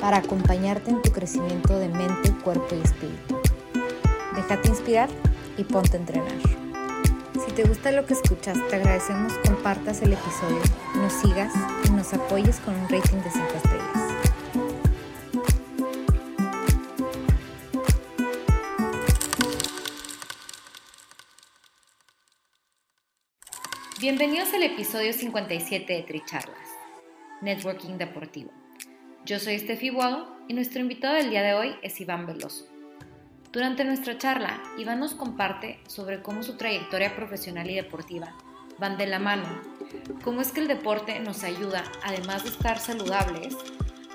para acompañarte en tu crecimiento de mente, cuerpo y espíritu. Déjate inspirar y ponte a entrenar. Si te gusta lo que escuchas, te agradecemos compartas el episodio, nos sigas y nos apoyes con un rating de 5 estrellas. Bienvenidos al episodio 57 de Tricharlas, Networking Deportivo. Yo soy Steffi Guado y nuestro invitado del día de hoy es Iván Veloso. Durante nuestra charla, Iván nos comparte sobre cómo su trayectoria profesional y deportiva van de la mano, cómo es que el deporte nos ayuda, además de estar saludables,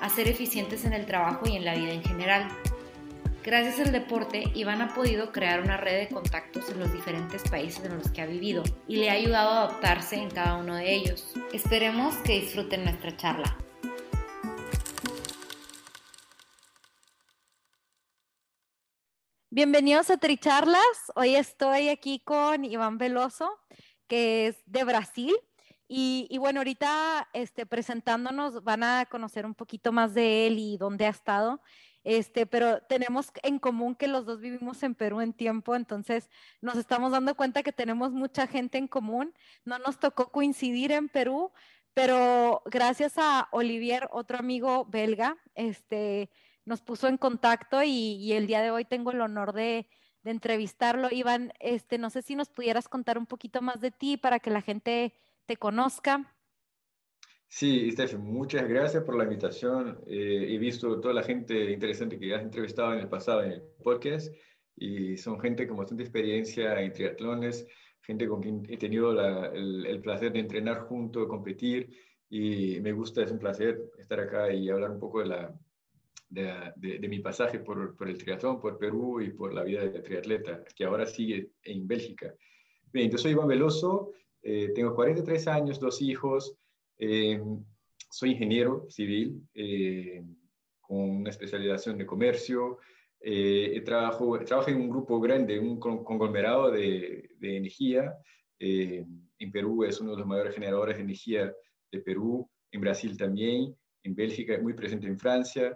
a ser eficientes en el trabajo y en la vida en general. Gracias al deporte, Iván ha podido crear una red de contactos en los diferentes países en los que ha vivido y le ha ayudado a adaptarse en cada uno de ellos. Esperemos que disfruten nuestra charla. Bienvenidos a Tricharlas. Hoy estoy aquí con Iván Veloso, que es de Brasil. Y, bueno, ahorita este, presentándonos van a conocer un poquito más de él y dónde ha estado. Este, pero tenemos en común que los dos vivimos en Perú en tiempo, entonces nos estamos dando cuenta que tenemos mucha gente en común. No nos tocó coincidir en Perú, pero gracias a Olivier, otro amigo belga, este, nos puso en contacto y, el día de hoy tengo el honor de, entrevistarlo. Iván, este, no sé si nos pudieras contar un poquito más de ti para que la gente te conozca. Sí, Stephen, muchas gracias por la invitación. Eh, he visto toda la gente interesante que has entrevistado en el pasado en el podcast y son gente con bastante experiencia en triatlones, gente con quien he tenido el, el, placer de entrenar junto, competir y me gusta, es un placer estar acá y hablar un poco de la, de, mi pasaje por, por, el triatlón, por Perú y por la vida de triatleta, que ahora sigue en Bélgica. Bien, yo soy Iván Veloso, eh, tengo 43 años, dos hijos, eh, soy ingeniero civil eh, con una especialización de comercio, trabajo, trabajo en un grupo grande, un conglomerado de, de energía. en Perú es uno de los mayores generadores de energía de Perú, en Brasil también, en Bélgica, muy presente en Francia.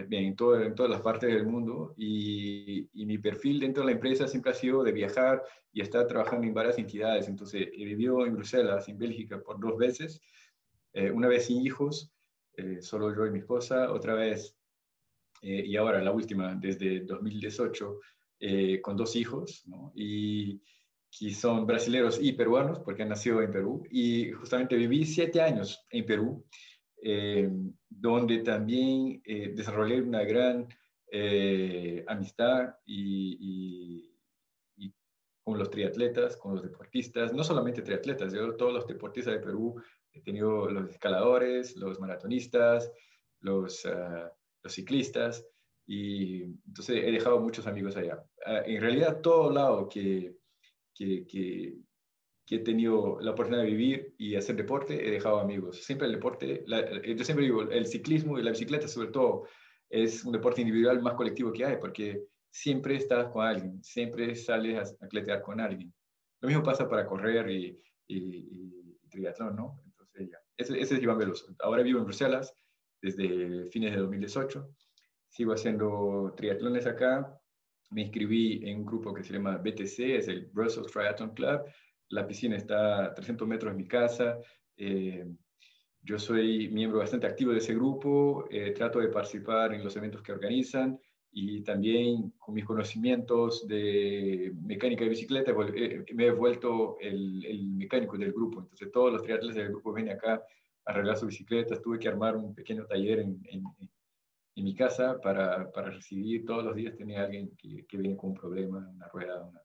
Eh, bien, en, en todas las partes del mundo. Y, mi perfil dentro de la empresa siempre ha sido de viajar y estar trabajando en varias entidades. Entonces, he vivido en Bruselas, en Bélgica, por dos veces, eh, una vez sin hijos, eh, solo yo y mi esposa, otra vez, y ahora la última, desde 2018, con dos hijos, ¿no? y que son brasileños y peruanos, porque han nacido en Perú, y justamente viví siete años en Perú, eh, donde también eh, desarrollé una gran eh, amistad y, con los triatletas, con los deportistas, no solamente triatletas, yo todos los deportistas de Perú, he tenido los escaladores, los maratonistas, los, ah, los ciclistas, y entonces he dejado muchos amigos allá. Ah, en realidad, todo lado que, que, que, que he tenido la oportunidad de vivir y hacer deporte, he dejado amigos. Siempre el deporte, yo siempre digo, el ciclismo y la bicicleta sobre todo es un deporte individual más colectivo que hay, porque siempre estás con alguien, siempre sales a atletear con alguien. Lo mismo pasa para correr y, y, triatlón, ¿no? Entonces ya, ese, ese, es Iván Veloso. Ahora vivo en Bruselas desde fines de 2018. Sigo haciendo triatlones acá. Me inscribí en un grupo que se llama BTC, es el Brussels Triathlon Club, la piscina está a 300 metros de mi casa. Eh, yo soy miembro bastante activo de ese grupo, eh, trato de participar en los eventos que organizan y también con mis conocimientos de mecánica de bicicleta eh, me he vuelto el, mecánico del grupo. Entonces todos los triatletas del grupo vienen acá a arreglar sus bicicletas. Tuve que armar un pequeño taller en mi casa para, para, recibir todos los días. Tenía alguien que, que viene con un problema, una rueda, una,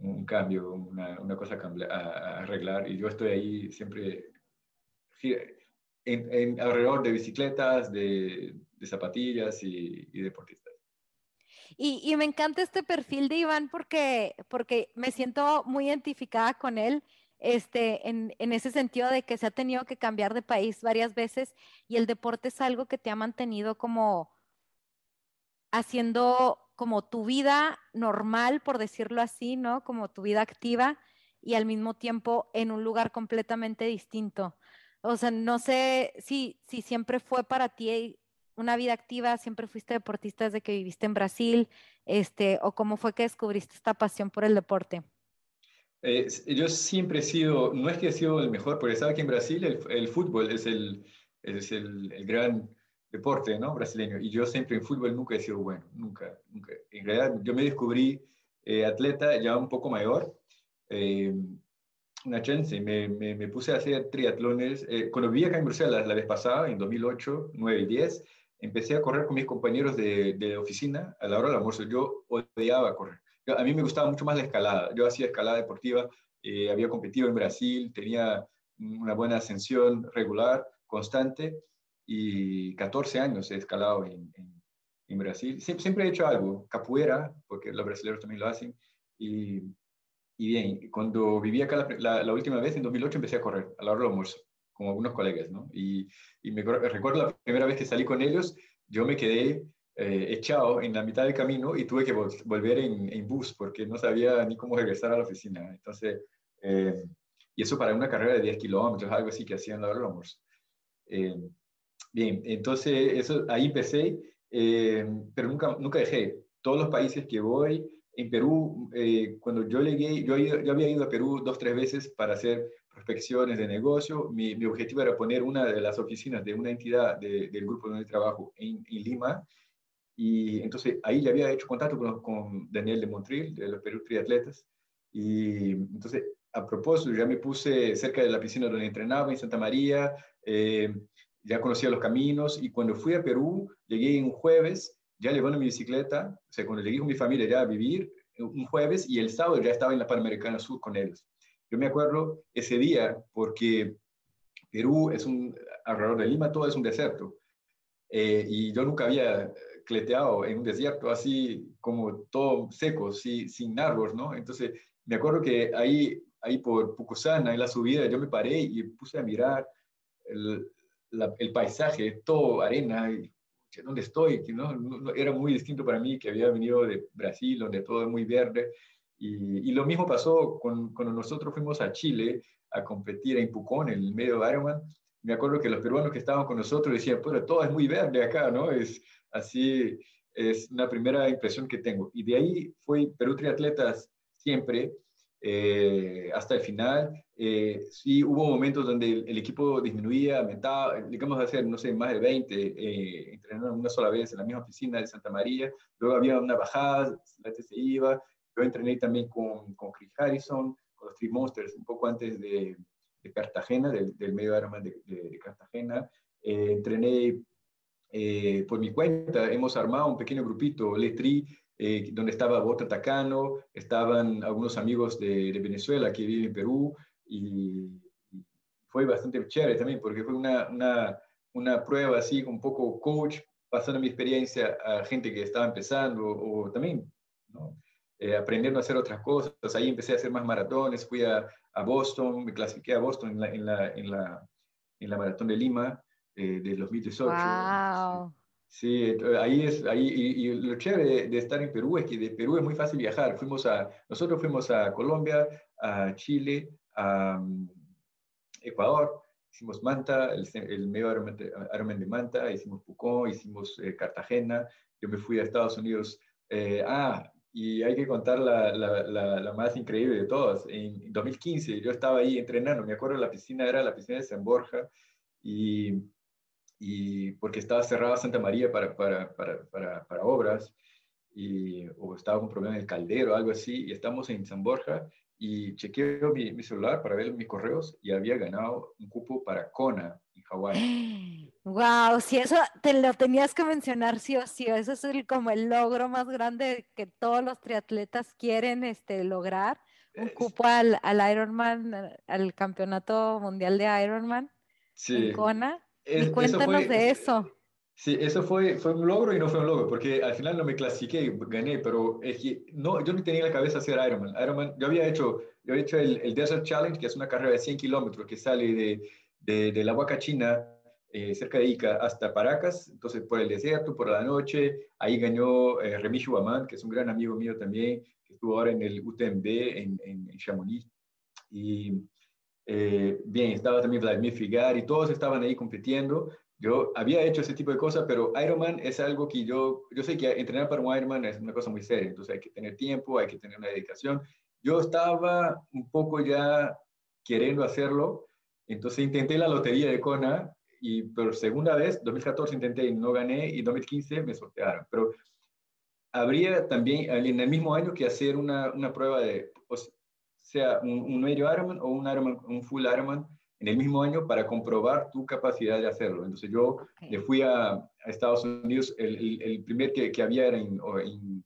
un cambio, una, una cosa a, arreglar y yo estoy ahí siempre en, alrededor de bicicletas, de, de zapatillas y, deportistas. Y, me encanta este perfil de Iván porque, porque me siento muy identificada con él este, en, en, ese sentido de que se ha tenido que cambiar de país varias veces y el deporte es algo que te ha mantenido como haciendo como tu vida normal, por decirlo así, ¿no? Como tu vida activa y al mismo tiempo en un lugar completamente distinto. O sea, no sé si, si siempre fue para ti una vida activa, siempre fuiste deportista desde que viviste en Brasil, este, o cómo fue que descubriste esta pasión por el deporte. Eh, yo siempre he sido, no es que he sido el mejor, porque sabes que en Brasil el, fútbol es, el, es el, el, gran deporte ¿no? brasileño, y yo siempre en fútbol nunca he sido bueno, nunca, nunca. En realidad yo me descubrí eh, atleta ya un poco mayor, eh, una chance, me, me, me, puse a hacer triatlones, cuando vivía acá en Bruselas la vez pasada, en 2008, 9 y 10, empecé a correr con mis compañeros de, de oficina a la hora del almuerzo. Yo odiaba correr. a mí me gustaba mucho más la escalada. Yo hacía escalada deportiva, eh, había competido en Brasil, tenía una buena ascensión regular, constante, y 14 años he escalado en, en, Brasil. Siempre, siempre, he hecho algo, capoeira, porque los brasileños también lo hacen, y, y bien, cuando viví acá la, la, última vez, en 2008, empecé a correr a la hora del almuerzo con algunos colegas, ¿no? Y, y me recuerdo la primera vez que salí con ellos, yo me quedé eh, echado en la mitad del camino y tuve que volver en, en, bus porque no sabía ni cómo regresar a la oficina. Entonces, eh, y eso para una carrera de 10 kilómetros, algo así que hacían la hora eh, bien, entonces eso, ahí empecé, pero nunca, nunca dejé. Todos los países que voy, en Perú, cuando yo llegué, yo, yo había ido a Perú dos, tres veces para hacer prospecciones de negocio. Mi, mi, objetivo era poner una de las oficinas de una entidad del grupo donde trabajo en, Lima. Y entonces ahí ya había hecho contacto con, con, Daniel de Montreal, de los Perú Triatletas. Y entonces, a propósito, ya me puse cerca de la piscina donde entrenaba, en Santa María. Eh, ya conocía los caminos. Y cuando fui a Perú, llegué un jueves, ya llevando mi bicicleta. O sea, cuando llegué con mi familia ya a vivir, un jueves, y el sábado ya estaba en la Panamericana Sur con ellos. Yo me acuerdo ese día porque Perú es un, alrededor de Lima todo es un desierto. Eh, y yo nunca había cleteado en un desierto así como todo seco, sí, sin árboles, ¿no? Entonces, me acuerdo que ahí, ahí por Pucusana, en la subida, yo me paré y puse a mirar el, el paisaje, todo arena, y, ¿dónde estoy? Que no, era muy distinto para mí, que había venido de Brasil, donde todo es muy verde, y, lo mismo pasó cuando nosotros fuimos a Chile a competir en Pucón, en el medio de Ironman. Me acuerdo que los peruanos que estaban con nosotros decían, pero todo es muy verde acá, ¿no? Es así, es una primera impresión que tengo. Y de ahí fue Perú Triatletas siempre, eh, hasta el final. Eh, sí hubo momentos donde el, equipo disminuía, aumentaba, digamos hacer, no sé, más de 20, eh, una sola vez en la misma oficina de Santa María, luego había una bajada, la gente se iba, yo entrené también con, con Chris Harrison, con los Three Monsters, un poco antes de, de Cartagena, del, del medio Ironman de, de, Cartagena. Eh, entrené eh, por mi cuenta, hemos armado un pequeño grupito, Letri, eh, donde estaba Bota Tacano, estaban algunos amigos de, Venezuela que viven en Perú, y, fue bastante chévere también, porque fue una, una, una prueba así, un poco coach, pasando mi experiencia a gente que estaba empezando, o también, ¿no? eh, aprendiendo a hacer otras cosas. Ahí empecé a hacer más maratones, fui a, a Boston, me clasifiqué a Boston en la, en la, en la, en la maratón de Lima eh, de 2018. Wow. Sí, ahí es, ahí, y, lo chévere de, estar en Perú es que de Perú es muy fácil viajar. Fuimos a, nosotros fuimos a Colombia, a Chile, a um, Ecuador, hicimos Manta, el, el medio Ironman de Manta, hicimos Pucón, hicimos eh, Cartagena, yo me fui a Estados Unidos, eh, ah, y hay que contar la, la, la, más increíble de todas. En 2015 yo estaba ahí entrenando, me acuerdo la piscina era la piscina de San Borja, y, y porque estaba cerrada Santa María para, para, para, para, obras, y, o estaba con problema en el caldero, algo así, y estamos en San Borja, y chequeo mi, mi, celular para ver mis correos, y había ganado un cupo para Kona, en Hawái. Wow, si eso te lo tenías que mencionar sí o sí, eso es el, como el logro más grande que todos los triatletas quieren este, lograr, un cupo al, al Ironman, al campeonato mundial de Ironman sí. en Kona. Y cuéntanos de eso. Sí, eso fue, fue un logro y no fue un logro, porque al final no me clasifiqué, gané, pero es que no, yo no tenía en la cabeza hacer Ironman. Ironman, yo había hecho, yo había hecho el, el Desert Challenge, que es una carrera de 100 kilómetros que sale de, de, de la Huaca China, eh, cerca de Ica, hasta Paracas, entonces por el desierto, por la noche, ahí ganó eh, Amán, que es un gran amigo mío también, que estuvo ahora en el UTMB en, en, en Chamonix. Y eh, bien, estaba también Vladimir Figar y todos estaban ahí compitiendo, yo había hecho ese tipo de cosas, pero Ironman es algo que yo, yo sé que entrenar para un Ironman es una cosa muy seria, entonces hay que tener tiempo, hay que tener una dedicación. Yo estaba un poco ya queriendo hacerlo, entonces intenté la lotería de Kona, y por segunda vez, 2014 intenté y no gané, y 2015 me sortearon. Pero habría también en el mismo año que hacer una, una prueba de, sea, un, un medio Ironman o un, Ironman, un full Ironman, en el mismo año para comprobar tu capacidad de hacerlo. Entonces yo okay. le fui a, a, Estados Unidos, el, el, el primer que, que, había era en, en,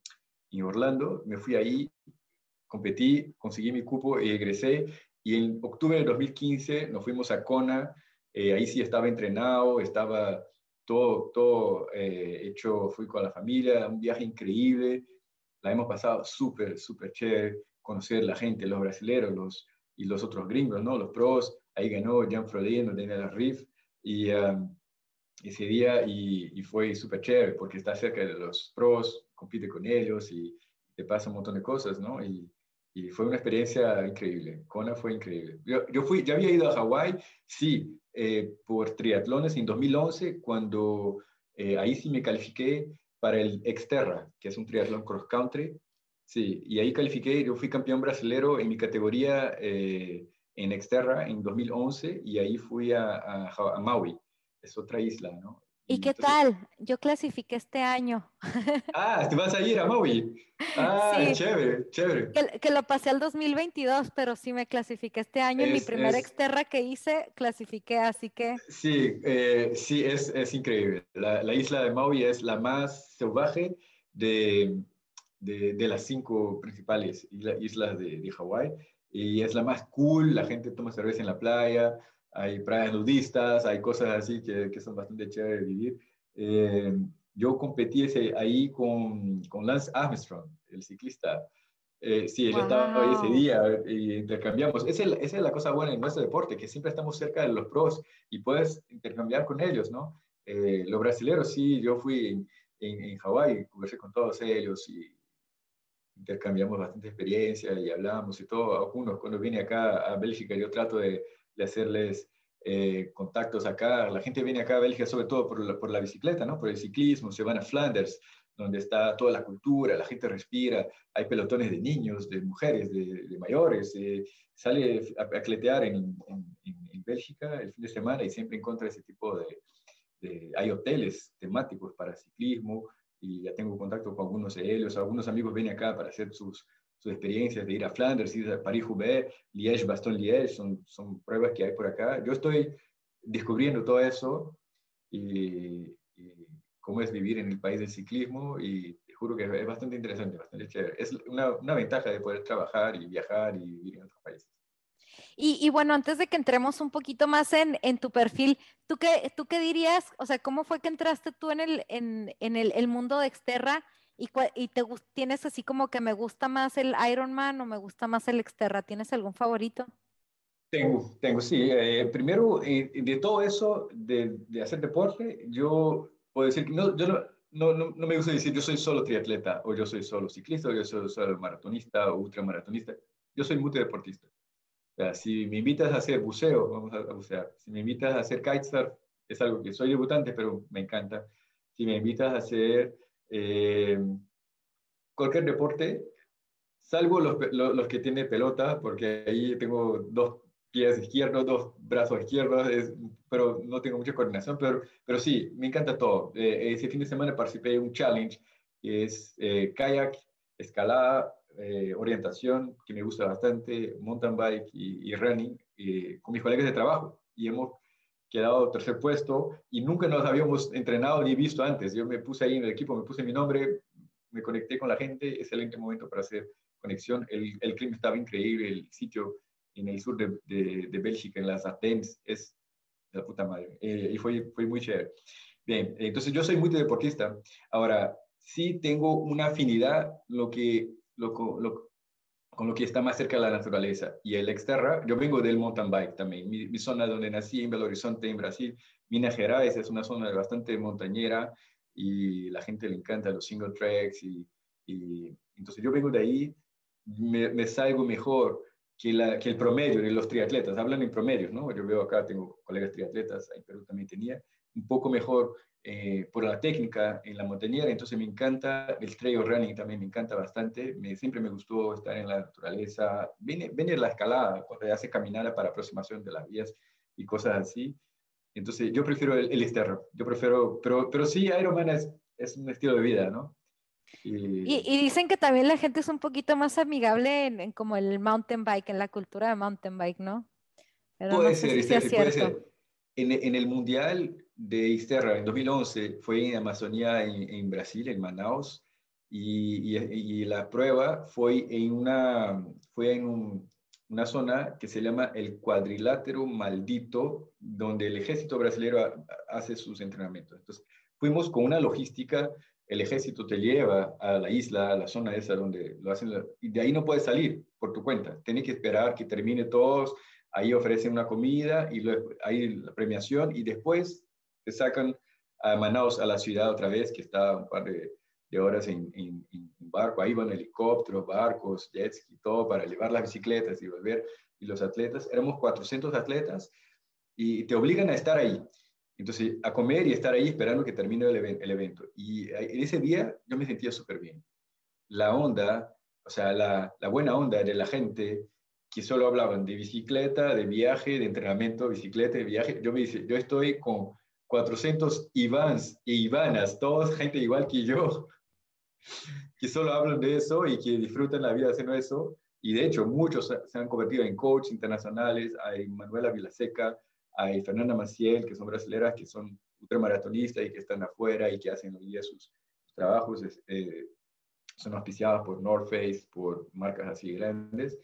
en, Orlando, me fui ahí, competí, conseguí mi cupo y egresé. Y en octubre de 2015 nos fuimos a Kona, eh, ahí sí estaba entrenado, estaba todo, todo eh, hecho, fui con la familia, un viaje increíble, la hemos pasado súper, súper chévere, conocer la gente, los brasileños los, y los otros gringos, ¿no? Los pros, ahí ganó Jan Frodeno, Daniel Riff, y um, ese día, y, y fue súper chévere, porque está cerca de los pros, compite con ellos, y te pasa un montón de cosas, ¿no? Y, y fue una experiencia increíble, Kona fue increíble. Yo, yo fui, ya había ido a Hawái, sí, eh, por triatlones en 2011, cuando eh, ahí sí me califiqué para el Exterra, que es un triatlón cross country, sí, y ahí califiqué, yo fui campeón brasilero en mi categoría eh, en Exterra en 2011 y ahí fui a, a, a Maui, es otra isla, ¿no? ¿Y, qué entonces... tal? Yo clasifiqué este año. Ah, te vas a ir a Maui. Ah, sí. chévere, chévere. Que, que, lo pasé al 2022, pero sí me clasifiqué este año. Es, en mi primer es... exterra que hice, clasifiqué, así que... Sí, eh, sí, es, es increíble. La, la, isla de Maui es la más salvaje de, de, de las cinco principales islas de, de Hawái y es la más cool. La gente toma cerveza en la playa, hay playas nudistas, hay cosas así que, que son bastante chéveres de vivir. Eh, yo competí ese, ahí con, con, Lance Armstrong, el ciclista. Eh, sí, él wow. estaba ahí ese día y intercambiamos. Esa es, esa es la cosa buena en nuestro deporte, que siempre estamos cerca de los pros y puedes intercambiar con ellos, ¿no? Eh, los brasileños, sí, yo fui en, en, en Hawái, conversé con todos ellos y intercambiamos bastante experiencia y hablamos y todo. Algunos, cuando vine acá a Bélgica, yo trato de de hacerles eh, contactos acá. La gente viene acá a Bélgica sobre todo por la, por la, bicicleta, ¿no? por el ciclismo, se van a Flanders, donde está toda la cultura, la gente respira, hay pelotones de niños, de mujeres, de, de mayores, eh, sale a, a cletear en, en, en, Bélgica el fin de semana y siempre encuentra ese tipo de, de, hay hoteles temáticos para ciclismo y ya tengo contacto con algunos de ellos, algunos amigos vienen acá para hacer sus, sus experiencias de ir a Flanders, ir a París-Roubaix, Liège, Bastogne-Liège, son, son pruebas que hay por acá. Yo estoy descubriendo todo eso y, y, cómo es vivir en el país del ciclismo y te juro que es bastante interesante, bastante chévere. Es una, una ventaja de poder trabajar y viajar y vivir en otros países. Y, bueno, antes de que entremos un poquito más en, tu perfil, ¿tú qué, ¿tú qué dirías? O sea, ¿cómo fue que entraste tú en el, en, el, mundo de Exterra? ¿Y, y te tienes así como que me gusta más el Ironman o me gusta más el Exterra? ¿Tienes algún favorito? Tengo, tengo, sí. Eh, primero, eh, de todo eso, de, hacer deporte, yo puedo decir que no, no, no, no, no, me gusta decir yo soy solo triatleta o yo soy solo ciclista o yo soy solo maratonista o ultramaratonista. Yo soy multideportista. Si me invitas a hacer buceo, vamos a, bucear. Si me invitas a hacer kitesurf, es algo que soy debutante, pero me encanta. Si me invitas a hacer eh, cualquier deporte, salvo los, los, los, que tienen pelota, porque ahí tengo dos pies izquierdos, dos brazos izquierdos, es, pero no tengo mucha coordinación, pero, pero sí, me encanta todo. Eh, ese fin de semana participé en un challenge, que es eh, kayak, escalada, eh, orientación, que me gusta bastante, mountain bike y, y running, con mis colegas de trabajo. Y hemos quedado tercer puesto y nunca nos habíamos entrenado ni visto antes. Yo me puse ahí en el equipo, me puse mi nombre, me conecté con la gente, excelente momento para hacer conexión. El, el clima estaba increíble, el sitio en el sur de, de, de Bélgica, en las Ardennes, es la puta madre. Eh, y fue, fue muy chévere. Bien, entonces yo soy muy deportista. Ahora, sí tengo una afinidad lo que, lo, con lo que está más cerca de la naturaleza. Y el Exterra, yo vengo del mountain bike también. Mi, zona donde nací, en Belo Horizonte, en Brasil, Minas Gerais, es una zona bastante montañera y la gente le encanta los single tracks. Y, entonces yo vengo de ahí, me, me salgo mejor que, que, el promedio de los triatletas. Hablan en promedios, ¿no? Yo veo acá, tengo colegas triatletas, en Perú también tenía, un poco mejor eh, por la técnica en la montañera, entonces me encanta el trail running también, me encanta bastante, me, siempre me gustó estar en la naturaleza, viene, viene la escalada, cuando hace caminar para aproximación de las vías y cosas así, entonces yo prefiero el, el yo prefiero, pero, pero sí, Ironman es, es un estilo de vida, ¿no? Y, y, dicen que también la gente es un poquito más amigable en, como el mountain bike, en la cultura de mountain bike, ¿no? puede ser, si puede ser. En, en, el mundial de Isterra en 2011 fue en Amazonía, en, Brasil, en Manaus, y, y, la prueba fue en una, fue en una zona que se llama el cuadrilátero maldito, donde el ejército brasileño hace sus entrenamientos. Entonces, fuimos con una logística, el ejército te lleva a la isla, a la zona esa donde lo hacen, y de ahí no puedes salir por tu cuenta, tienes que esperar que termine todos, ahí ofrecen una comida y luego hay la premiación y después te sacan a Manaus, a la ciudad otra vez, que está un par de, horas en, en, barco, ahí van helicópteros, barcos, jets y todo para llevar las bicicletas y volver. Y los atletas, éramos 400 atletas y te obligan a estar ahí. Entonces, a comer y estar ahí esperando que termine el, evento. Y en ese día yo me sentía súper bien. La onda, o sea, la, buena onda de la gente que solo hablaban de bicicleta, de viaje, de entrenamiento, bicicleta, de viaje. Yo me dice, yo estoy con 400 Ivans e Ivanas, todos gente igual que yo, que solo hablan de eso y que disfrutan la vida haciendo eso. Y de hecho, muchos se han convertido en coaches internacionales. Hay Manuela Vilaseca, hay Fernanda Maciel, que son brasileras, que son ultramaratonistas y que están afuera y que hacen hoy día sus, trabajos. Eh, son auspiciadas por North Face, por marcas así grandes,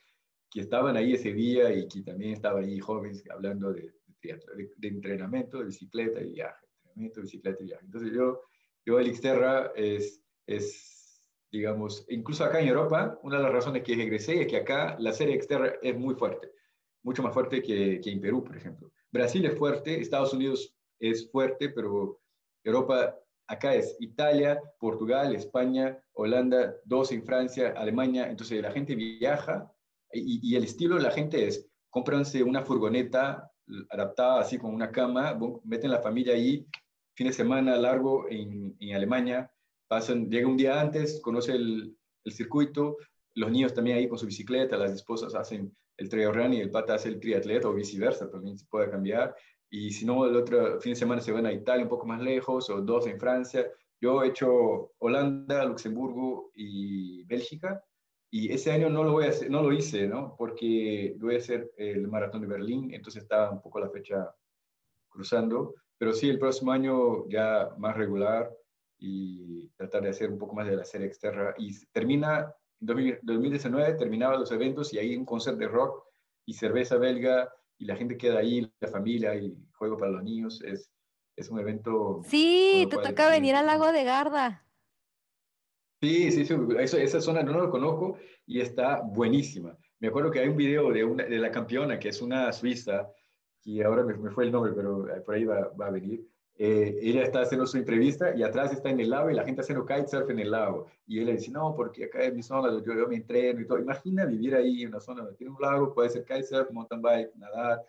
que estaban ahí ese día y que también estaban ahí jóvenes hablando de, de, entrenamiento, de bicicleta y viaje, entrenamiento, bicicleta y viaje. Entonces yo, yo el Xterra es, es, digamos, incluso acá en Europa, una de las razones que egresé es que acá la serie Xterra es muy fuerte, mucho más fuerte que, que en Perú, por ejemplo. Brasil es fuerte, Estados Unidos es fuerte, pero Europa acá es Italia, Portugal, España, Holanda, dos en Francia, Alemania. Entonces la gente viaja y, y, el estilo de la gente es, cómpranse una furgoneta adaptada así con una cama, meten la familia ahí, fin de semana largo en, Alemania, pasan, llega un día antes, conoce el, circuito, los niños también ahí con su bicicleta, las esposas hacen el trail y el pata hace el triatleta o viceversa, también se puede cambiar. Y si no, el otro fin de semana se van a Italia un poco más lejos o dos en Francia. Yo he hecho Holanda, Luxemburgo y Bélgica y ese año no lo, voy a hacer, no lo hice, ¿no? Porque voy a hacer el maratón de Berlín, entonces estaba un poco la fecha cruzando. Pero sí, el próximo año ya más regular y tratar de hacer un poco más de la serie externa. Y termina, en 2019 terminaba los eventos y ahí un concierto de rock y cerveza belga y la gente queda ahí, la familia y juego para los niños. Es, es un evento. Sí, te toca venir al lago de Garda. Sí, sí, sí, esa zona no lo conozco y está buenísima. Me acuerdo que hay un video de, una, de la campeona, que es una suiza, y ahora me, fue el nombre, pero eh, por ahí va, va a venir. Eh, ella está haciendo su entrevista y atrás está en el lago y la gente haciendo kitesurf en el lago. Y él le dice, no, porque acá es mi zona, yo, yo me entreno y todo. Imagina vivir ahí en una zona donde tiene un lago, puede ser kitesurf, mountain bike, nadar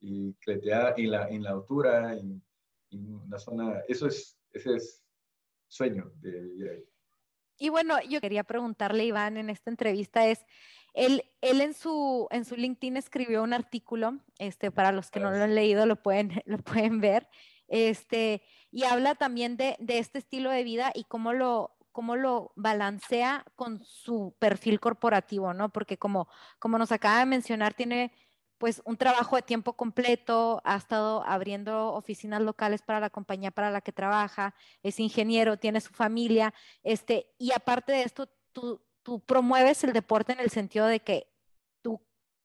y cletear en la, en la altura, en, en una zona. Eso es, ese es sueño de vivir ahí. Y bueno, yo quería preguntarle, Iván, en esta entrevista es, él, él en, su, en su LinkedIn escribió un artículo, este, para los que no lo han leído lo pueden, lo pueden ver, este, y habla también de, de este estilo de vida y cómo lo, cómo lo balancea con su perfil corporativo, ¿no? Porque como, como nos acaba de mencionar, tiene pues un trabajo de tiempo completo, ha estado abriendo oficinas locales para la compañía para la que trabaja, es ingeniero, tiene su familia, este, y aparte de esto, tú, tú promueves el deporte en el sentido de que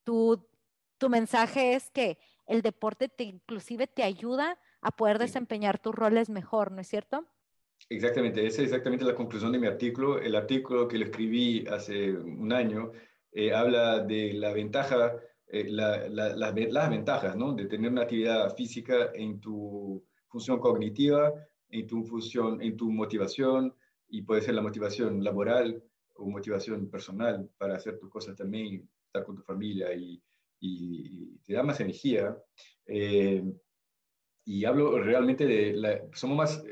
tu mensaje es que el deporte te inclusive te ayuda a poder desempeñar tus roles mejor, ¿no es cierto? Exactamente, esa es exactamente la conclusión de mi artículo. El artículo que lo escribí hace un año eh, habla de la ventaja, eh, las ventajas ¿no? de tener una actividad física en tu función cognitiva, en tu función, en tu motivación, y puede ser la motivación laboral o motivación personal para hacer tus cosas también, estar con tu familia y, y te da más energía. Eh, y hablo realmente de, la, somos más,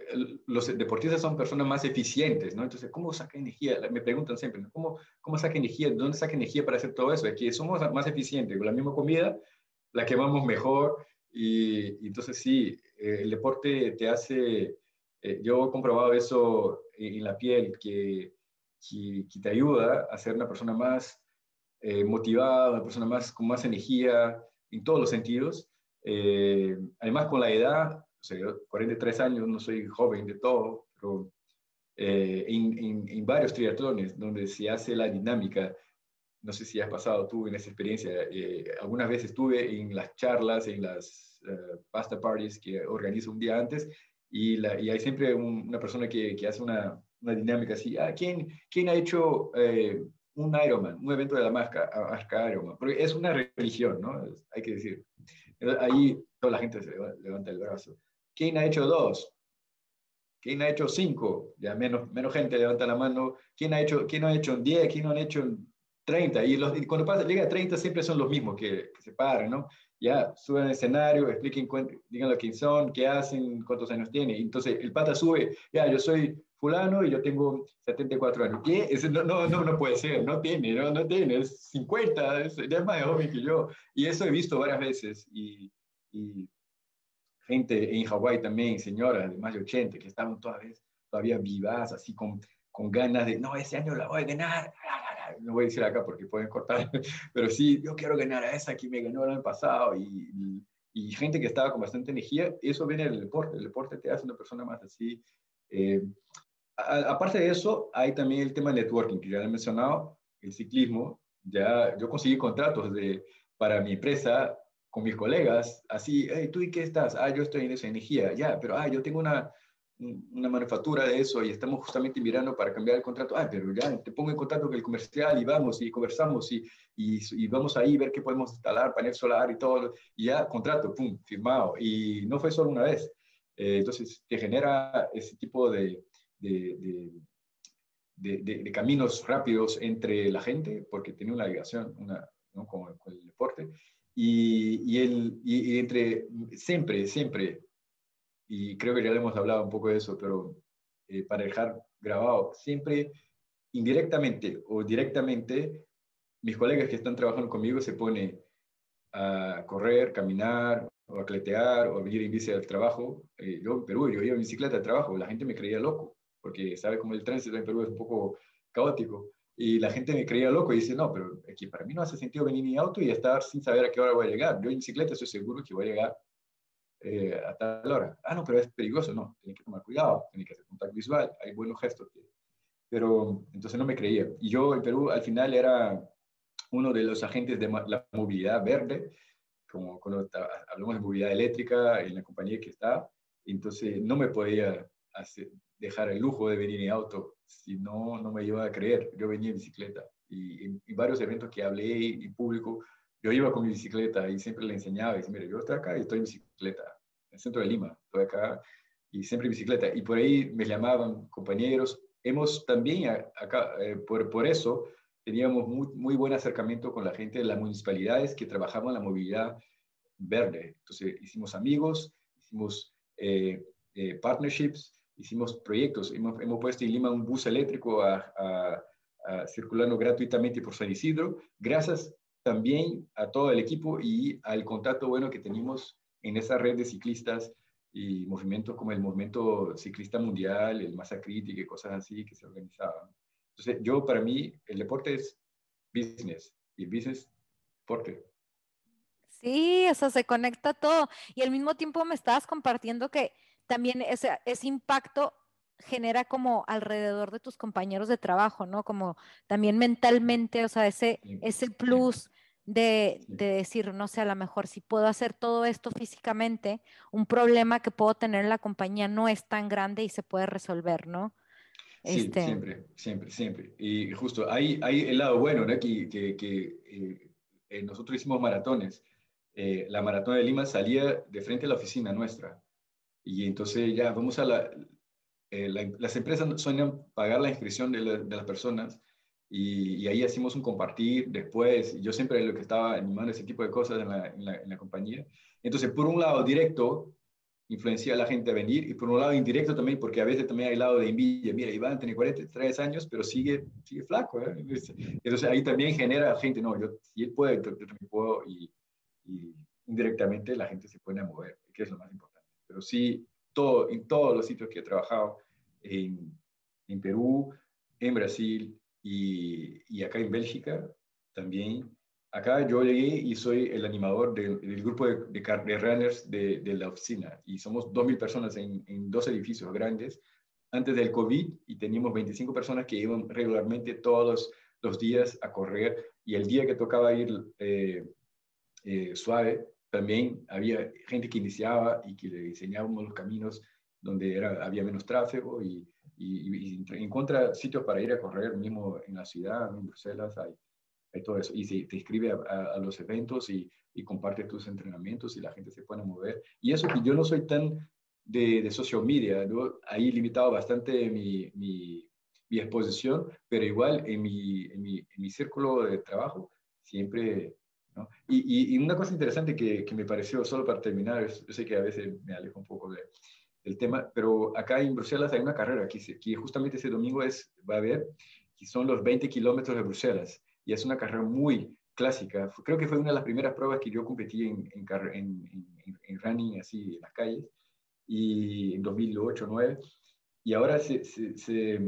los deportistas son personas más eficientes, ¿no? Entonces, ¿cómo saca energía? Me preguntan siempre, ¿cómo, cómo saca energía? ¿Dónde saca energía para hacer todo eso? Es que somos más eficientes, con la misma comida, la quemamos mejor, y, entonces sí, eh, el deporte te hace, eh, yo he comprobado eso en, la piel, que, que, te ayuda a ser una persona más eh, motivada, una persona más, con más energía en todos los sentidos, eh, además, con la edad, o sea, 43 años, no soy joven de todo, pero eh, en, varios triatlones donde se hace la dinámica, no sé si has pasado tú en esa experiencia, eh, algunas veces estuve en las charlas, en las pasta parties que organizo un día antes, y, la, y hay siempre una persona que, que hace una, una, dinámica así, ah, ¿quién, ¿quién ha hecho un Ironman, un evento de la marca, marca Ironman? Porque es una religión, ¿no? Hay que decir. Ahí toda la gente se levanta el brazo. ¿Quién ha hecho dos? ¿Quién ha hecho cinco? Ya menos, menos gente levanta la mano. ¿Quién ha hecho, quién ha hecho diez? ¿Quién no ha hecho 30? Y, los, cuando pasa, llega a 30 siempre son los mismos que, se paran, ¿no? Ya suben al escenario, expliquen, digan lo que son, qué hacen, cuántos años tienen. Entonces el pata sube, ya, yo soy fulano y yo tengo 74 años. ¿Qué? no, no, no, no, puede ser, no tiene, no, no tiene, es 50, es, es más joven que yo. Y eso he visto varias veces. Y, y gente en Hawái también, señoras de más de 80, que estaban todavía, todavía vivas, así con, con ganas de, no, ese año la voy a ganar. No voy a decir acá porque pueden cortar, pero sí, yo quiero ganar a esa que me ganó el año pasado. Y, y, gente que estaba con bastante energía, eso viene del deporte. El deporte te hace una persona más así. Eh, aparte de eso, hay también el tema de networking, que ya he mencionado, el ciclismo. Ya yo conseguí contratos de, para mi empresa con mis colegas, así, hey, ¿tú y qué estás? Ah, yo estoy en esa energía, ya, pero ah, yo tengo una, una manufactura de eso y estamos justamente mirando para cambiar el contrato. Ah, pero ya te pongo en contacto con el comercial y vamos y conversamos y, y, vamos ahí a ver qué podemos instalar, panel solar y todo. Y ya, contrato, pum, firmado. Y no fue solo una vez. Eh, entonces, te genera ese tipo de, de, de, caminos rápidos entre la gente, porque tiene una ligación una, con, el deporte, y, y, el, y, entre, siempre, siempre, y creo que ya le hemos hablado un poco de eso, pero eh, para dejar grabado, siempre indirectamente o directamente, mis colegas que están trabajando conmigo se ponen a correr, caminar, o a cletear, o a venir en bici al trabajo. Eh, yo en Perú, yo iba en bicicleta al trabajo, la gente me creía loco porque sabe cómo el tránsito en Perú es un poco caótico. Y la gente me creía loco y dice, no, pero aquí para mí no hace sentido venir en auto y estar sin saber a qué hora voy a llegar. Yo en bicicleta estoy seguro que voy a llegar eh, a tal hora. Ah, no, pero es peligroso. No, tiene que tomar cuidado, tiene que hacer contacto visual, hay buenos gestos. Pero entonces no me creía. Y yo en Perú al final era uno de los agentes de la movilidad verde, como cuando hablamos de movilidad eléctrica en la compañía que está, entonces no me podía hacer, dejar el lujo de venir en auto, si no, no me iba a creer. Yo venía en bicicleta y en, varios eventos que hablé en público, yo iba con mi bicicleta y siempre le enseñaba, y decía, mire, yo estoy acá y estoy en bicicleta, en el centro de Lima, estoy acá y siempre en bicicleta. Y por ahí me llamaban compañeros. Hemos también acá, eh, por, por eso, teníamos muy, muy buen acercamiento con la gente de las municipalidades que trabajaban la movilidad verde. Entonces hicimos amigos, hicimos eh, eh, partnerships hicimos proyectos, hemos, hemos, puesto en Lima un bus eléctrico a, circulando gratuitamente por San Isidro, gracias también a todo el equipo y al contacto bueno que tenemos en esa red de ciclistas y movimientos como el Movimiento Ciclista Mundial, el Massa Crítica y cosas así que se organizaban. Entonces, yo para mí, el deporte es business y business, deporte. Sí, eso se conecta todo. Y al mismo tiempo me estabas compartiendo que también ese, ese impacto genera como alrededor de tus compañeros de trabajo, ¿no? Como también mentalmente, o sea, ese, ese plus de, de, decir, no sé, a lo mejor si puedo hacer todo esto físicamente, un problema que puedo tener en la compañía no es tan grande y se puede resolver, ¿no? Sí, este... siempre, siempre, siempre. Y justo hay, hay el lado bueno, ¿no? Que, que, que eh, eh, nosotros hicimos maratones. Eh, la maratón de Lima salía de frente a la oficina nuestra. Y entonces ya vamos a la... las empresas suelen pagar la inscripción de, de las personas y, ahí hacemos un compartir después. Yo siempre lo que estaba animando ese tipo de cosas en la, en la, compañía. Entonces, por un lado, directo, influencia a la gente a venir y por un lado indirecto también, porque a veces también hay lado de envidia. Mira, Iván tiene 43 años, pero sigue, sigue flaco. ¿eh? Entonces ahí también genera gente, no, yo, si él puede, yo, también puedo y, y, indirectamente la gente se pone a mover, que es lo más importante. Pero sí, todo, en todos los sitios que he trabajado, en, en Perú, en Brasil, y, acá en Bélgica también. Acá yo llegué y soy el animador del, grupo de, de, runners de, la oficina. Y somos 2.000 personas en, dos edificios grandes. Antes del COVID y teníamos 25 personas que iban regularmente todos los días a correr. Y el día que tocaba ir eh, eh, suave, también había gente que iniciaba y que le diseñábamos los caminos donde era, había menos tráfico y, y, encuentra sitios para ir a correr mismo en la ciudad, en Bruselas, hay, hay todo eso. Y se, te inscribe a, los eventos y, y, comparte tus entrenamientos y la gente se pone a mover. Y eso que yo no soy tan de, de social media, ¿no? ahí limitado bastante mi, mi, mi, exposición, pero igual en mi, en mi, en mi círculo de trabajo siempre... ¿no? Y, y, una cosa interesante que, que, me pareció, solo para terminar, yo sé que a veces me alejo un poco de, el tema, pero acá en Bruselas hay una carrera que, que justamente ese domingo es, va a haber, que son los 20 kilómetros de Bruselas, y es una carrera muy clásica. Creo que fue una de las primeras pruebas que yo competí en, en, en, running así en las calles, y en 2008, 2009, y ahora se, se,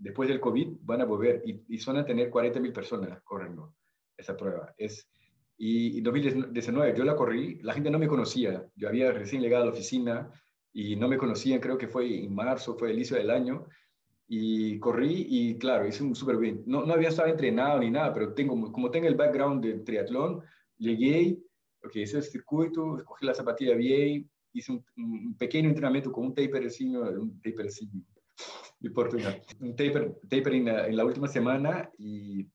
después del COVID van a volver y, y a tener 40.000 personas corriendo esa prueba. Es, y en 2019 yo la corrí, la gente no me conocía, yo había recién llegado a la oficina y no me conocían, creo que fue en marzo, fue el inicio del año, y corrí y claro, hice un súper bien. No, no había estado entrenado ni nada, pero tengo, como tengo el background de triatlón, llegué, ok, hice el circuito, escogí la zapatilla bien, hice un, pequeño entrenamiento con un tapercino, un tapercino, de Portugal, un taper, taper en, la, en la última semana y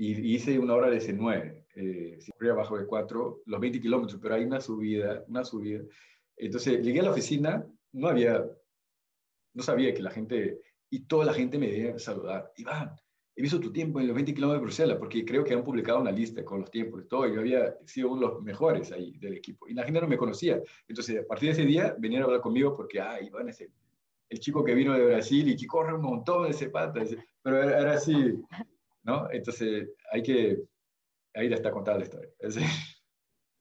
y hice una hora de C9, eh, si abajo de 4, los 20 kilómetros, pero hay una subida, una subida. Entonces llegué a la oficina, no había, no sabía que la gente, y toda la gente me debía saludar. Iván, he visto tu tiempo en los 20 kilómetros de Bruselas, porque creo que han publicado una lista con los tiempos y todo, y yo había sido uno de los mejores ahí del equipo. Y la gente no me conocía. Entonces, a partir de ese día, venían a hablar conmigo porque, ah, Iván es el, el chico que vino de Brasil y que corre un montón de ese pata. Pero era, era así, ¿no? Entonces, hay que, ahí ya está contada la historia.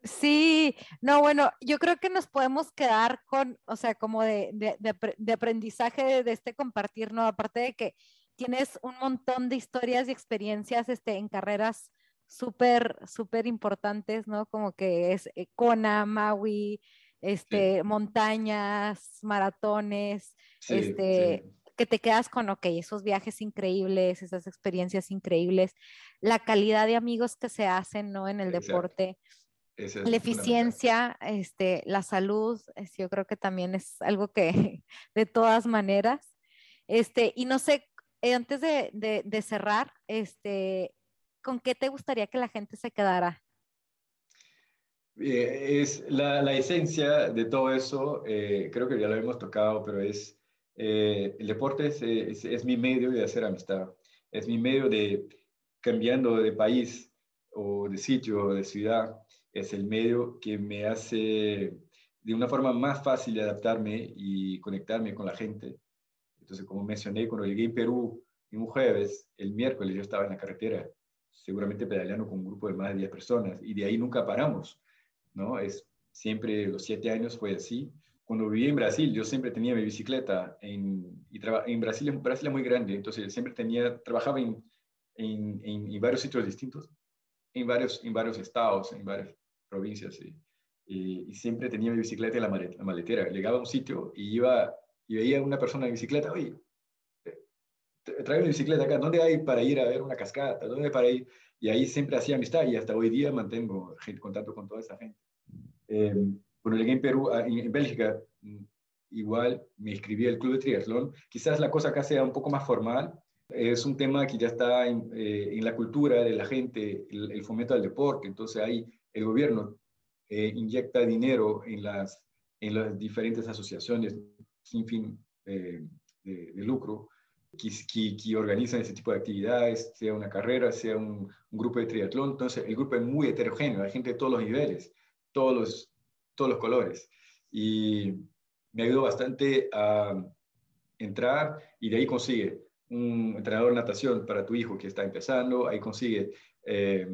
Sí, no, bueno, yo creo que nos podemos quedar con, o sea, como de, de, de, aprendizaje de, este compartir, ¿no? Aparte de que tienes un montón de historias y experiencias este, en carreras súper, súper importantes, ¿no? Como que es Kona, Maui, este, montañas, maratones, este, que te quedas con, ok, esos viajes increíbles, esas experiencias increíbles, la calidad de amigos que se hacen, ¿no? En el deporte, la eficiencia, este, la salud, yo creo que también es algo que de todas maneras, este, y no sé, eh, antes de, de, cerrar, este, ¿con qué te gustaría que la gente se quedara? Eh, es la, la, esencia de todo eso, eh, creo que ya lo hemos tocado, pero es eh, el deporte es, mi medio de hacer amistad, es mi medio de cambiando de país o de sitio o de ciudad, es el medio que me hace de una forma más fácil de adaptarme y conectarme con la gente. Entonces, como mencioné, cuando llegué a Perú en un jueves, el miércoles yo estaba en la carretera, seguramente pedaleando con un grupo de más de 10 personas, y de ahí nunca paramos, ¿no? Es siempre los siete años fue así cuando viví en Brasil, yo siempre tenía mi bicicleta en, y en Brasil, Brasil es muy grande, entonces siempre tenía, trabajaba en, en, en, varios sitios distintos, en varios, en varios estados, en varias provincias, y, y, siempre tenía mi bicicleta en la, maletera. Llegaba a un sitio y iba y veía a una persona en bicicleta, oye, trae una bicicleta acá, ¿dónde hay para ir a ver una cascada? ¿Dónde hay para ir? Y ahí siempre hacía amistad y hasta hoy día mantengo contacto con toda esa gente. Eh, cuando llegué en Perú, ah, en, Bélgica, mm, igual me inscribí al club de triatlón. Quizás la cosa acá sea un poco más formal. Es un tema que ya está en, eh, la cultura de la gente, el, fomento al deporte. Entonces ahí el gobierno eh, inyecta dinero en las, en las diferentes asociaciones sin fin de, lucro que, que, organizan ese tipo de actividades, sea una carrera, sea un, un, grupo de triatlón. Entonces, el grupo es muy heterogéneo, hay gente de todos los niveles, todos los, todos los colores. Y me ayudó bastante a entrar y de ahí consigue un entrenador de natación para tu hijo que está empezando, ahí consigue eh,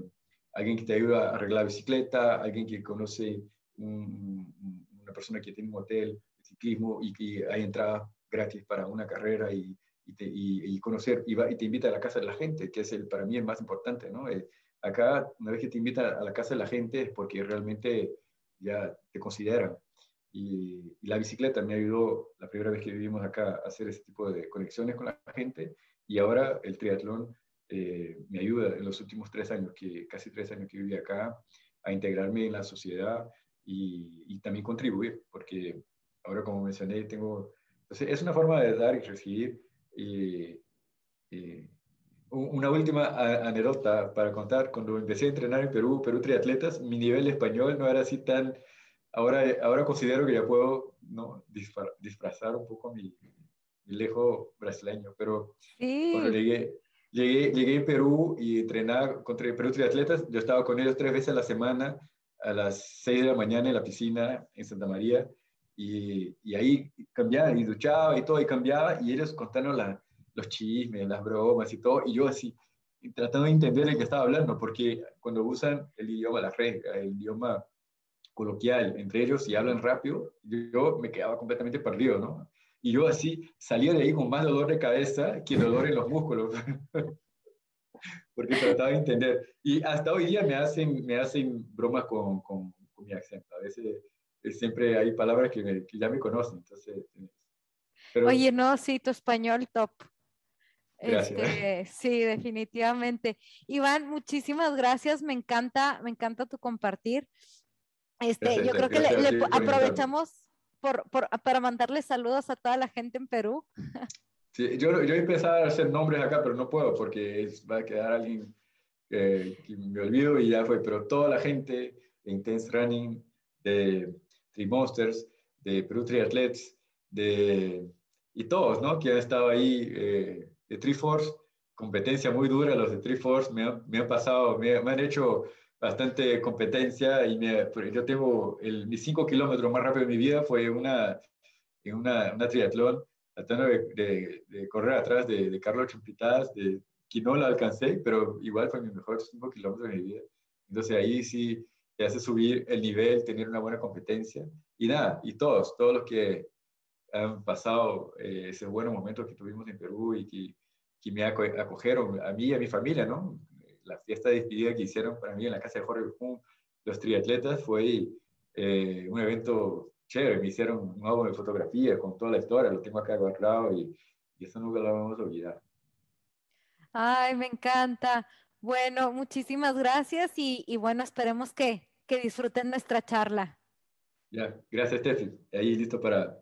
alguien que te ayuda a arreglar bicicleta, alguien que conoce una persona que tiene un hotel de ciclismo y que hay entrada gratis para una carrera y, y, conocer y, te invita a la casa de la gente, que es el, para mí el más importante, ¿no? Eh, acá, una vez que te invita a la casa de la gente es porque realmente ya te consideran. Y, la bicicleta me ayudó la primera vez que vivimos acá a hacer ese tipo de conexiones con la gente y ahora el triatlón eh, me ayuda en los últimos tres años, que, casi tres años que viví acá, a integrarme en la sociedad y, y también contribuir, porque ahora como mencioné, tengo... Entonces, es una forma de dar y recibir y, una última anécdota para contar, cuando empecé a entrenar en Perú, Perú Triatletas, mi nivel de español no era así tan... Ahora, ahora considero que ya puedo ¿no? disfrazar un poco mi, mi lejos brasileño, pero cuando llegué, llegué, llegué a Perú y entrenar contra Perú Triatletas, yo estaba con ellos tres veces a la semana, a las seis de la mañana en la piscina en Santa María, y, y, ahí cambiaba y duchaba y todo, y cambiaba, y ellos contando la, los chismes, las bromas y todo, y yo así, tratando de entender el que estaba hablando, porque cuando usan el idioma, la regla, el idioma coloquial entre ellos y hablan rápido, yo me quedaba completamente perdido, ¿no? Y yo así salía de ahí con más dolor de cabeza que dolor en los músculos, porque trataba de entender. Y hasta hoy día me hacen, me hacen bromas con, con, con mi acento. A veces siempre hay palabras que, ya me conocen. Entonces, Oye, no, sí, tu español top. Este, sí, definitivamente. Iván, muchísimas gracias. Me encanta, me encanta tu compartir. Este, yo creo que le, aprovechamos por, para mandarle saludos a toda la gente en Perú. Sí, yo, yo empecé a hacer nombres acá, pero no puedo porque va a quedar alguien que, me olvido y ya fue. Pero toda la gente de Intense Running, de Trimonsters, de Perú Triathletes, de, y todos, ¿no? Que han estado ahí, eh, de Triforce, competencia muy dura, los de Triforce me, han, me han pasado, me, han hecho bastante competencia y me, yo tengo el, mis cinco kilómetros más rápido de mi vida fue una, una, una triatlón, tratando de, de, correr atrás de, de Carlos Chumpitaz, de, que no la alcancé, pero igual fue mi mejor cinco kilómetros de mi vida. Entonces ahí sí te hace subir el nivel, tener una buena competencia. Y nada, y todos, todos los que han pasado eh, esos buenos momentos que tuvimos en Perú y que, que me acogieron a mí y a mi familia, ¿no? La fiesta de despedida que hicieron para mí en la casa de Jorge Pum, los triatletas, fue eh, un evento chévere. Me hicieron un álbum de fotografía con toda la historia, lo tengo acá guardado y, y eso nunca lo vamos a olvidar. Ay, me encanta. Bueno, muchísimas gracias y, bueno, esperemos que, disfruten nuestra charla. Ya, gracias, Steffi. Ahí listo para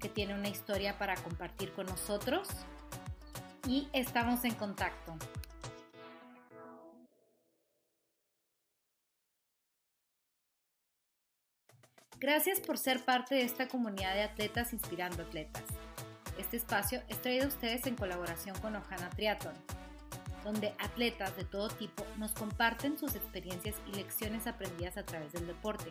que tiene una historia para compartir con nosotros. Y estamos en contacto. Gracias por ser parte de esta comunidad de atletas inspirando atletas. Este espacio es traído a ustedes en colaboración con Ojana Triathlon, donde atletas de todo tipo nos comparten sus experiencias y lecciones aprendidas a través del deporte.